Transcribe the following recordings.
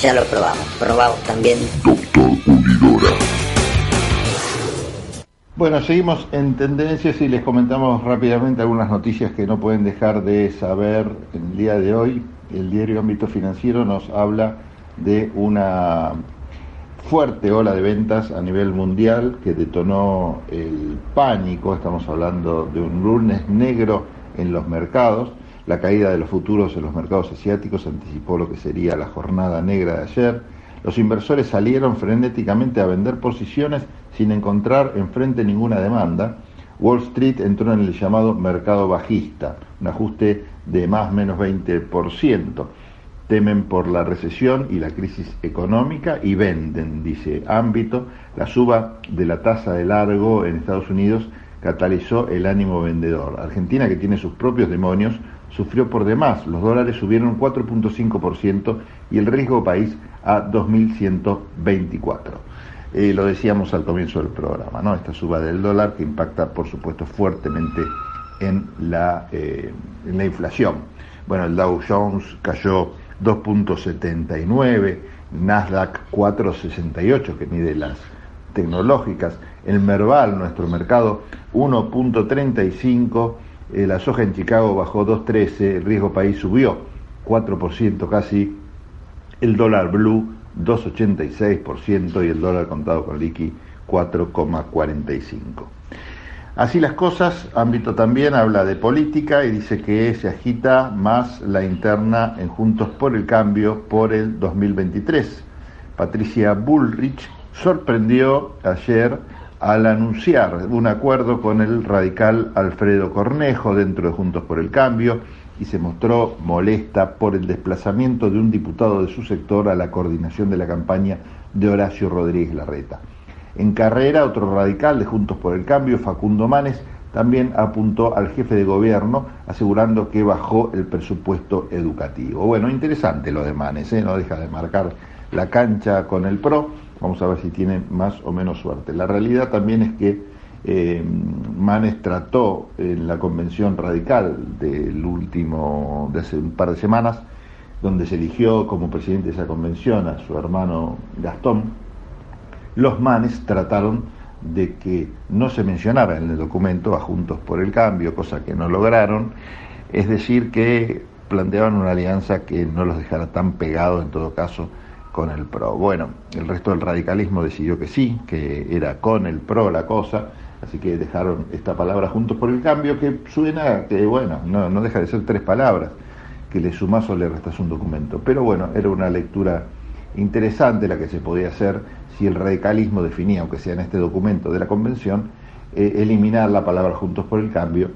Ya lo probamos, probamos también. Doctor Unidora. Bueno, seguimos en tendencias y les comentamos rápidamente algunas noticias que no pueden dejar de saber el día de hoy. El diario Ámbito Financiero nos habla de una fuerte ola de ventas a nivel mundial que detonó el pánico, estamos hablando de un lunes negro en los mercados, la caída de los futuros en los mercados asiáticos anticipó lo que sería la jornada negra de ayer, los inversores salieron frenéticamente a vender posiciones sin encontrar enfrente ninguna demanda, Wall Street entró en el llamado mercado bajista, un ajuste de más o menos 20%. Temen por la recesión y la crisis económica y venden, dice Ámbito. La suba de la tasa de largo en Estados Unidos catalizó el ánimo vendedor. Argentina, que tiene sus propios demonios, sufrió por demás. Los dólares subieron 4.5% y el riesgo país a 2.124. Eh, lo decíamos al comienzo del programa, ¿no? Esta suba del dólar que impacta, por supuesto, fuertemente en la, eh, en la inflación. Bueno, el Dow Jones cayó 2.79, Nasdaq 4.68, que mide las tecnológicas, el Merval, nuestro mercado, 1.35, eh, la soja en Chicago bajó 2.13, el riesgo país subió 4% casi, el dólar blue 2,86% y el dólar contado con liqui 4,45%. Así las cosas, ámbito también habla de política y dice que se agita más la interna en Juntos por el Cambio por el 2023. Patricia Bullrich sorprendió ayer al anunciar un acuerdo con el radical Alfredo Cornejo dentro de Juntos por el Cambio y se mostró molesta por el desplazamiento de un diputado de su sector a la coordinación de la campaña de Horacio Rodríguez Larreta. En carrera, otro radical de Juntos por el Cambio, Facundo Manes, también apuntó al jefe de gobierno asegurando que bajó el presupuesto educativo. Bueno, interesante lo de Manes, ¿eh? no deja de marcar la cancha con el PRO, vamos a ver si tiene más o menos suerte. La realidad también es que eh, Manes trató en la convención radical del último, de hace un par de semanas, donde se eligió como presidente de esa convención a su hermano Gastón, los Manes trataron de que no se mencionara en el documento a Juntos por el Cambio, cosa que no lograron, es decir, que planteaban una alianza que no los dejara tan pegados en todo caso con el PRO. Bueno, el resto del radicalismo decidió que sí, que era con el PRO la cosa, Así que dejaron esta palabra juntos por el cambio, que suena que, bueno, no, no deja de ser tres palabras, que le sumas o le restas un documento. Pero bueno, era una lectura interesante la que se podía hacer si el radicalismo definía, aunque sea en este documento de la convención, eh, eliminar la palabra juntos por el cambio,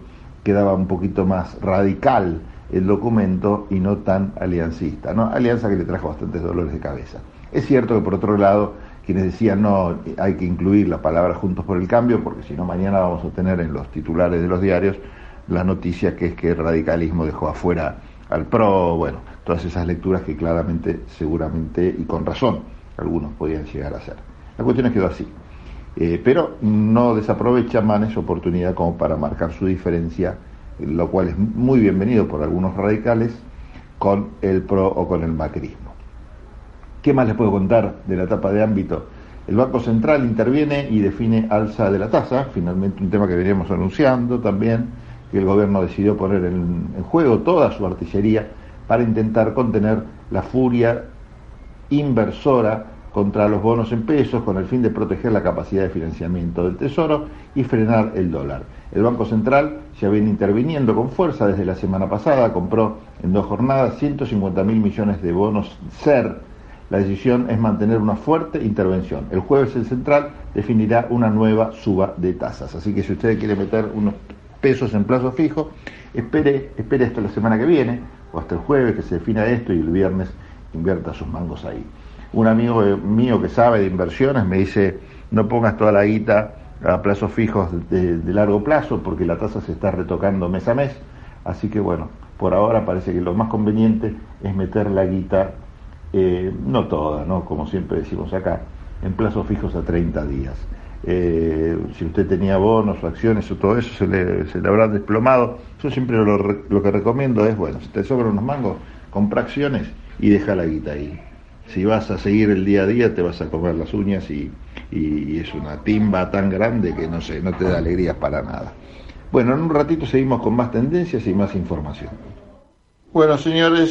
quedaba un poquito más radical el documento y no tan aliancista, ¿no? Alianza que le trajo bastantes dolores de cabeza. Es cierto que por otro lado, quienes decían no, hay que incluir la palabra Juntos por el Cambio, porque si no mañana vamos a tener en los titulares de los diarios la noticia que es que el radicalismo dejó afuera al PRO, bueno, todas esas lecturas que claramente, seguramente y con razón, algunos podían llegar a hacer. La cuestión es que quedó así. Eh, pero no desaprovecha Manes oportunidad como para marcar su diferencia, lo cual es muy bienvenido por algunos radicales, con el PRO o con el macrismo. ¿Qué más les puedo contar de la etapa de ámbito? El Banco Central interviene y define alza de la tasa, finalmente un tema que veníamos anunciando también, que el gobierno decidió poner en, en juego toda su artillería para intentar contener la furia inversora contra los bonos en pesos con el fin de proteger la capacidad de financiamiento del Tesoro y frenar el dólar. El Banco Central ya viene interviniendo con fuerza desde la semana pasada, compró en dos jornadas 150 mil millones de bonos SER la decisión es mantener una fuerte intervención. El jueves el central definirá una nueva suba de tasas. Así que si usted quiere meter unos pesos en plazo fijo, espere, espere hasta la semana que viene o hasta el jueves que se defina esto y el viernes invierta sus mangos ahí. Un amigo mío que sabe de inversiones me dice, no pongas toda la guita a plazos fijos de, largo plazo porque la tasa se está retocando mes a mes. Así que bueno, por ahora parece que lo más conveniente es meter la guita eh, no toda, ¿no? como siempre decimos acá, en plazos fijos a 30 días. Eh, si usted tenía bonos o acciones o todo eso, se le, se desplomado. Yo siempre lo, lo, que recomiendo es, bueno, si te sobran unos mangos, compra acciones y deja la guita ahí. Si vas a seguir el día a día te vas a comer las uñas y, y es una timba tan grande que no sé, no te da alegrías para nada. Bueno, en un ratito seguimos con más tendencias y más información. Bueno, señores,